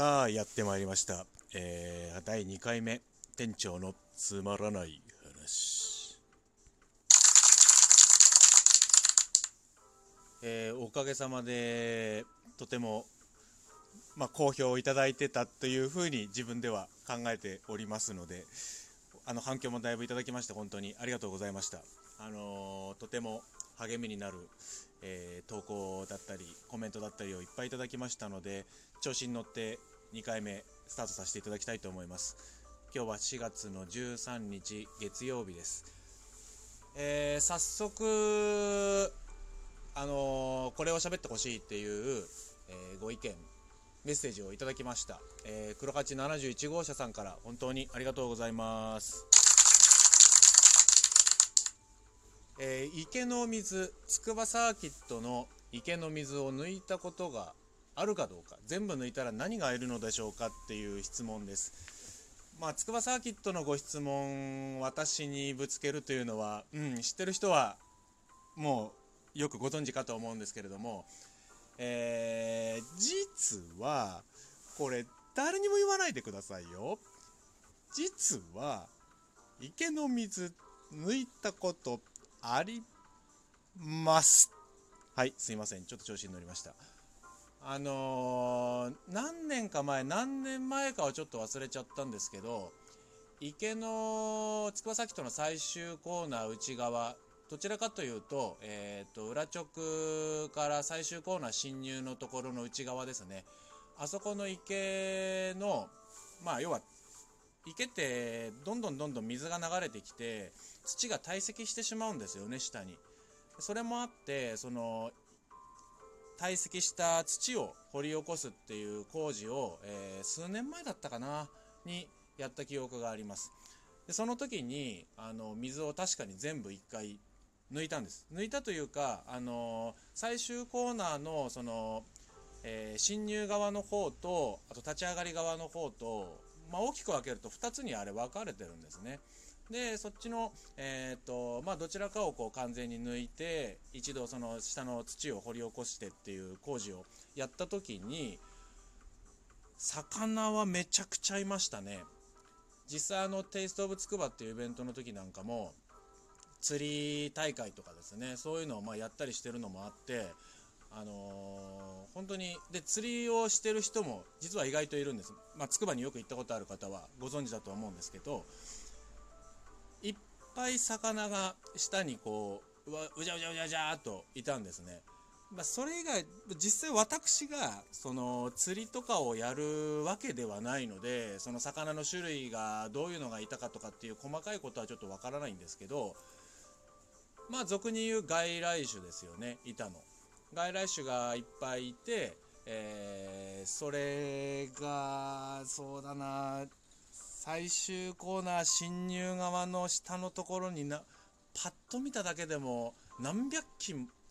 さあやってまいりました、えー、第2回目。店長のつまらない話。えー、おかげさまでとてもまあ、好評をいただいてたというふうに自分では考えておりますのであの反響もだいぶいただきまして本当にありがとうございました、あのー、とても励みになる、えー、投稿だったりコメントだったりをいっぱいいただきましたので調子に乗って2回目スタートさせていただきたいと思います。今日は4月の13日月曜日です、えー、早速あのー、これを喋ってほしいっていう、えー、ご意見メッセージをいただきました、えー、黒八71号車さんから本当にありがとうございます。えー、池の水筑波サーキットの池の水を抜いたことがあるかどうか全部抜いたら何がいるのでしょうかっていう質問ですまあ筑波サーキットのご質問私にぶつけるというのは、うん、知ってる人はもうよくご存知かと思うんですけれども、えー、実はこれ誰にも言わないでくださいよ実は池の水抜いたことあります。はい、すいません。ちょっと調子に乗りました。あのー、何年か前、何年前かはちょっと忘れちゃったんですけど、池の筑波サキットの最終コーナー内側、どちらかというと、えっ、ー、と、裏直から最終コーナー侵入のところの内側ですね。あそこの池の、まあ、要は、池ってどんどんどんどん水が流れてきて、土が堆積してしまうんですよね下にそれもあってその堆積した土を掘り起こすっていう工事を、えー、数年前だったかなにやった記憶があります。でその時にあの水を確かに全部1回抜いたんです。抜いたというかあの最終コーナーのその、えー、侵入側の方とあと立ち上がり側の方と、まあ、大きく分けると2つにあれ分かれてるんですね。でそっちの、えーとまあ、どちらかをこう完全に抜いて一度その下の土を掘り起こしてっていう工事をやった時に魚はめちゃくちゃいましたね。実際あのテイスト・オブ・つくばっていうイベントの時なんかも釣り大会とかですねそういうのをまやったりしてるのもあってあのー、本当にで釣りをしてる人も実は意外といるんです、ま、つくばによく行ったことある方はご存知だと思うんですけどぱい魚が下にこううわうじゃうじゃうじゃうじゃーといたんですね。まあ、それ以外実際私がその釣りとかをやるわけではないのでその魚の種類がどういうのがいたかとかっていう細かいことはちょっとわからないんですけどまあ俗に言う外来種ですよねいたの。外来種がいっぱいいて、えー、それがそうだな最終コーナー侵入側の下のところになパッと見ただけでも何百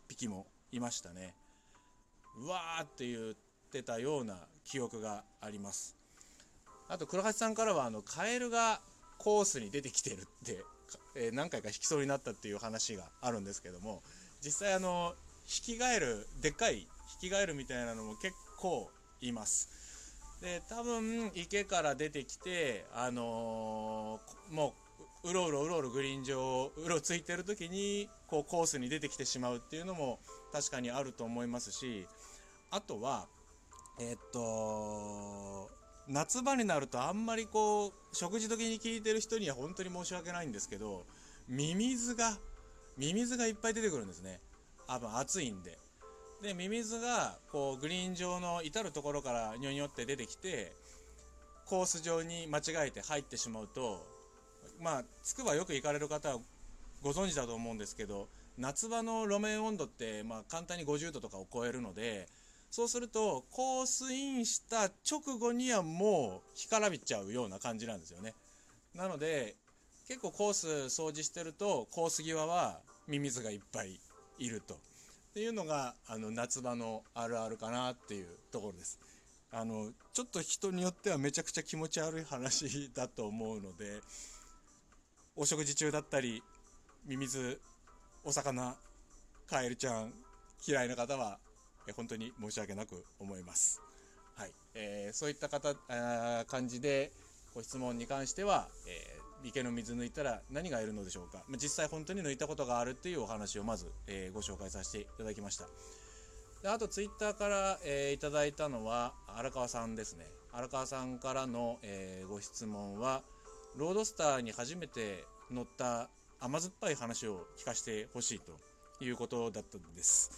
匹もいましたね。うわーって言ってたような記憶があります。あと黒橋さんからはあのカエルがコースに出てきてるって、えー、何回か引きそうになったっていう話があるんですけども実際あの引き返るでっかい引き返るみたいなのも結構います。で多分池から出てきてあのー、もううろうろうろうろグリーン上うろついてる時にこうコースに出てきてしまうっていうのも確かにあると思いますしあとはえ、っと夏場になるとあんまりこう食事時に聞いてる人には本当に申し訳ないんですけどミミズがミミズがいっぱい出てくるんですね。多分暑いんで。でミミズがこうグリーン上の至る所からニョニョって出てきてコース上に間違えて入ってしまうとまあつくばよく行かれる方はご存知だと思うんですけど夏場の路面温度ってまあ簡単に50度とかを超えるのでそうするとコースインした直後にはもう干からびちゃうような感じなんですよね。なので結構コース掃除してるとコース際はミミズがいっぱいいると。っていうのがあの夏場のあるあるかなっていうところです。あのちょっと人によってはめちゃくちゃ気持ち悪い話だと思うのでお食事中だったりミミズお魚カエルちゃん嫌いな方は本当に申し訳なく思います。はいえー、そういった方あ感じでご質問に関しては、えー、池の水抜いたら何がいるのでしょうか、実際本当に抜いたことがあるっていうお話をまず、えー、ご紹介させていただきました。であとツイッターから、えー、いただいたのは荒川さんですね。荒川さんからの、えー、ご質問はロードスターに初めて乗った甘酸っぱい話を聞かせてほしいということだったんです。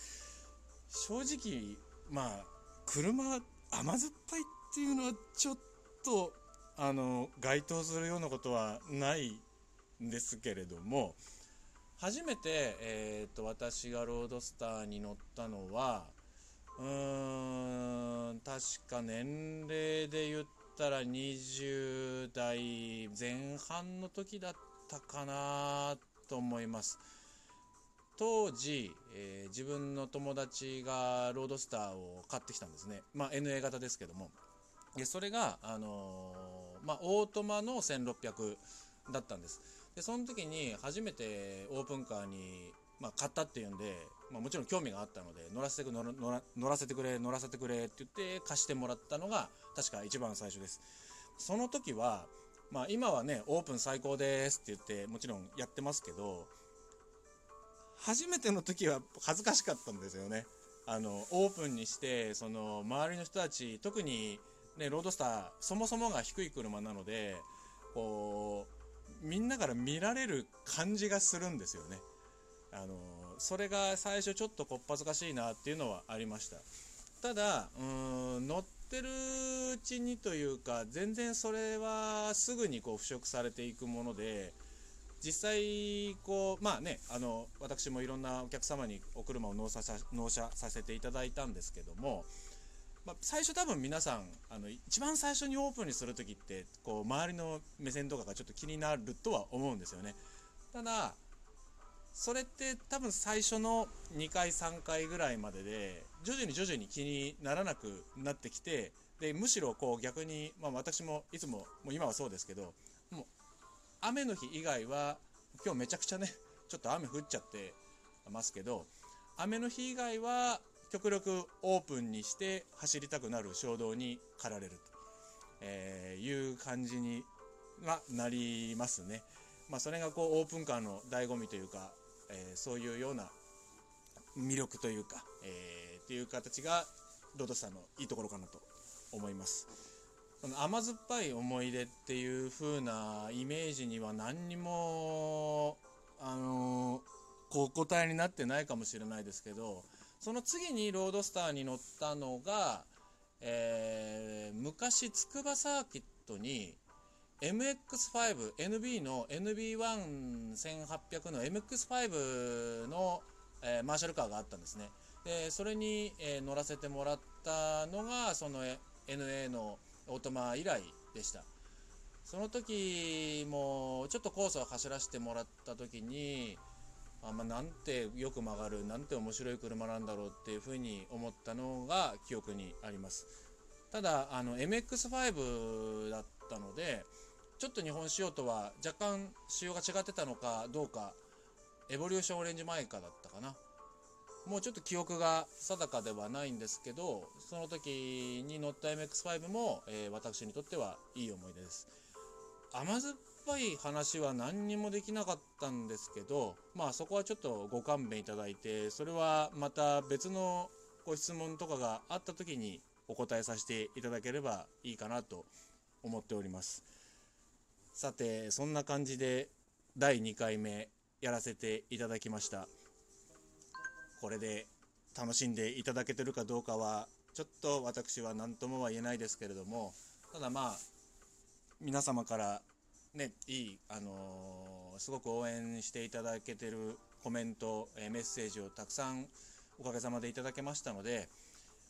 正直まあ車甘酸っぱいっていうのはちょっとあの該当するようなことはないんですけれども初めて、えーと、私がロードスターに乗ったのはうーん確か年齢で言ったら20代前半の時だったかなと思います。当時、えー、自分の友達がロードスターを買ってきたんですね。まあ NA 型ですけども。でそれが、あの、まあ、オートマの1600だったんです。でその時に初めてオープンカーに、まあ、買ったっていうんで、まあ、もちろん興味があったので乗らせてく乗ら乗らせてくれ乗らせてくれって言って貸してもらったのが確か一番最初です。その時は、まあ、今はねオープン最高ですって言ってもちろんやってますけど初めての時は恥ずかしかったんですよね。あのオープンにしてその周りの人たち特にねロードスターそもそもが低い車なのでこうみんなから見られる感じがするんですよね。あのそれが最初ちょっとこっぱずかしいなっていうのはありました。ただ、うん乗ってるうちにというか、全然それはすぐにこう腐食されていくもので、実際、こう、まあね、あの、私もいろんなお客様にお車を納車納車させていただいたんですけども、まあ、最初多分皆さんあの一番最初にオープンにする時ってこう周りの目線とかがちょっと気になるとは思うんですよね。ただそれって多分最初の2回3回ぐらいまでで徐々に徐々に気にならなくなってきてでむしろこう逆に、まあ、私もいつももう今はそうですけどもう雨の日以外は今日めちゃくちゃねちょっと雨降っちゃってますけど雨の日以外は極力オープンにして走りたくなる衝動に駆られると、え、いう感じにはなりますね。まあ、それがこうオープンカーの醍醐味というか、え、そういうような魅力というか、えー、っていう形がロドスターのいいところかなと思います。その甘酸っぱい思い出っていう風なイメージには何にもあのこう答えになってないかもしれないですけどその次にロードスターに乗ったのが、えー、昔筑波サーキットに MX5、NB の NB11800 の MX5 の、えー、マーシャルカーがあったんですね。で、それに、えー、乗らせてもらったのが、その NA のオートマ以来でした。その時も、ちょっとコースを走らせてもらった時に、あまあ、なんてよく曲がるなんて面白い車なんだろうっていうふうに思ったのが記憶にあります。ただあの MX5 だったのでちょっと日本仕様とは若干仕様が違ってたのかどうかエボリューションオレンジマイカだったかな。もうちょっと記憶が定かではないんですけどその時に乗った MX5 も、えー、私にとってはいい思い出です。甘酸っぱい話は何にもできなかったんですけど、まあそこはちょっとご勘弁いただいて、それはまた別のご質問とかがあった時にお答えさせていただければいいかなと思っております。さて、そんな感じで第2回目やらせていただきました。これで楽しんでいただけてるかどうかは、ちょっと私は何ともは言えないですけれども、ただまあ、皆様からね、いい、あのー、すごく応援していただけてるコメント、え、メッセージをたくさんおかげさまでいただけましたので、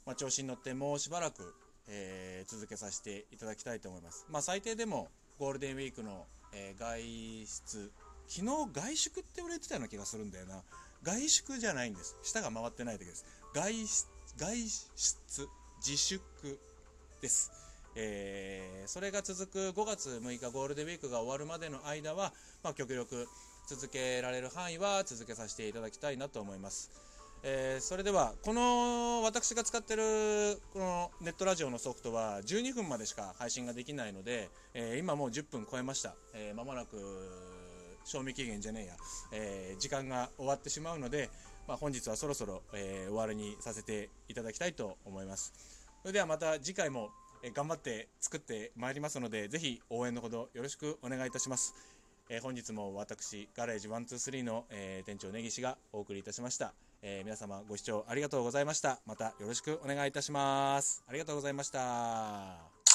まあ、調子に乗ってもうしばらく、えー、続けさせていただきたいと思います。まあ、最低でもゴールデンウィークの、え外出、昨日外宿って言われてたような気がするんだよな。外宿じゃないんです。舌が回ってないだけです。外外出、自粛です。えー、それが続く5月6日ゴールデンウィークが終わるまでの間は、まあ、極力続けられる範囲は続けさせていただきたいなと思います。えーそれではこの私が使ってるこのネットラジオのソフトは12分までしか配信ができないので、えー今もう10分超えました、えーもなく賞味期限じゃねえや、え時間が終わってしまうので、まあ、本日はそろそろ、え終わりにさせていただきたいと思います。それではまた次回も、え頑張って作ってまいりますのでぜひ応援のほどよろしくお願いいたします。えー本日も私ガレージ123の、えー店長根岸がお送りいたしました、えー皆様ご視聴ありがとうございました。またよろしくお願いいたします。ありがとうございました。